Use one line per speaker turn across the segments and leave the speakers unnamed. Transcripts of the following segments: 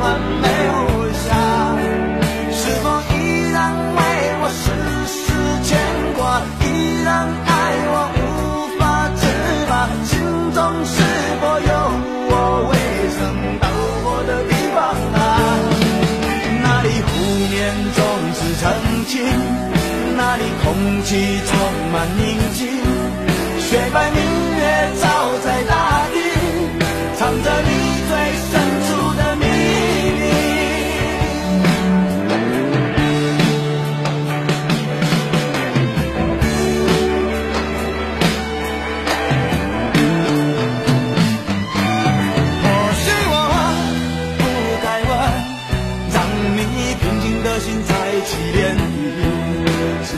完美无瑕是否依然为我丝丝牵挂依然爱我无法自拔。心中是否有我未曾到过的地方啊那里湖面总是澄清那里空气充满宁静雪白明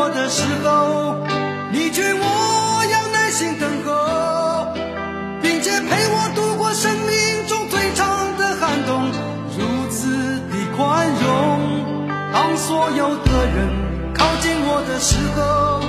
我的时候，你劝我要耐心等候，并且陪我度过生命中最长的寒冬，如此的宽容。当所有的人靠近我的时候，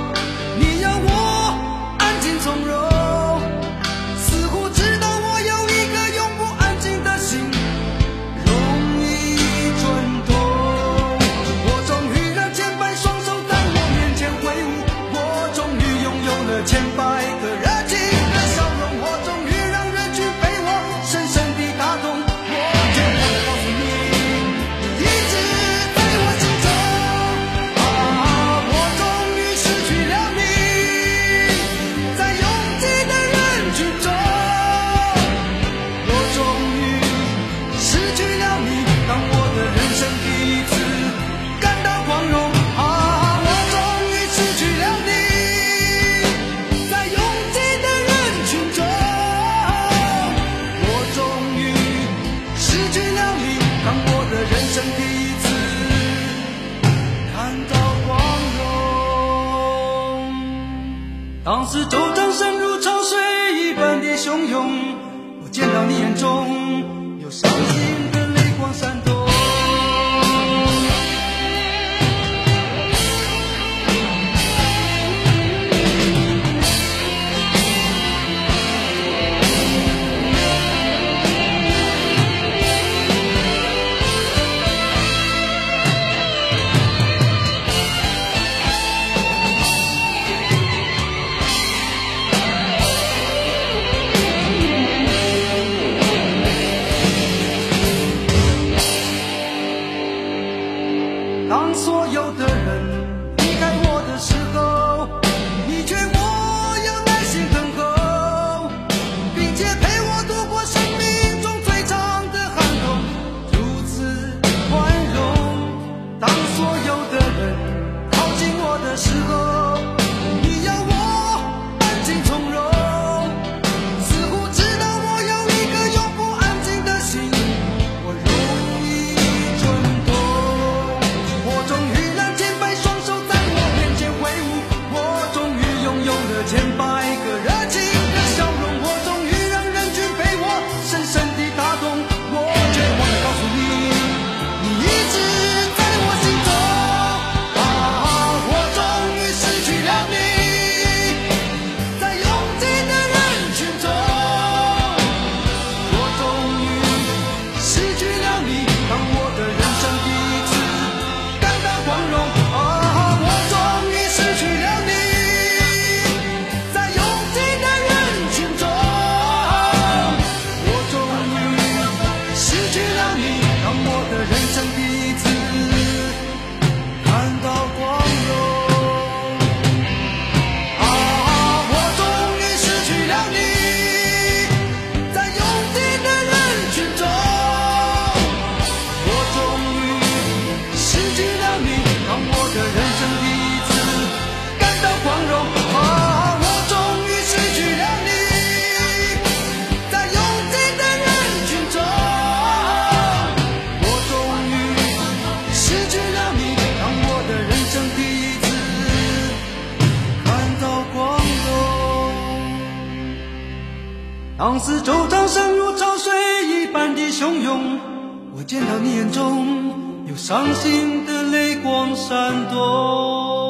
当四周掌声如潮水一般的汹涌，我见到你眼中有伤心。所有的人离开我的时候，你劝我要耐心等候，并且陪我度过生命中最长的寒冬，如此宽容。当所有的人靠近我的时候。千百个人当四周掌声如潮水一般的汹涌，我见到你眼中有伤心的泪光闪动。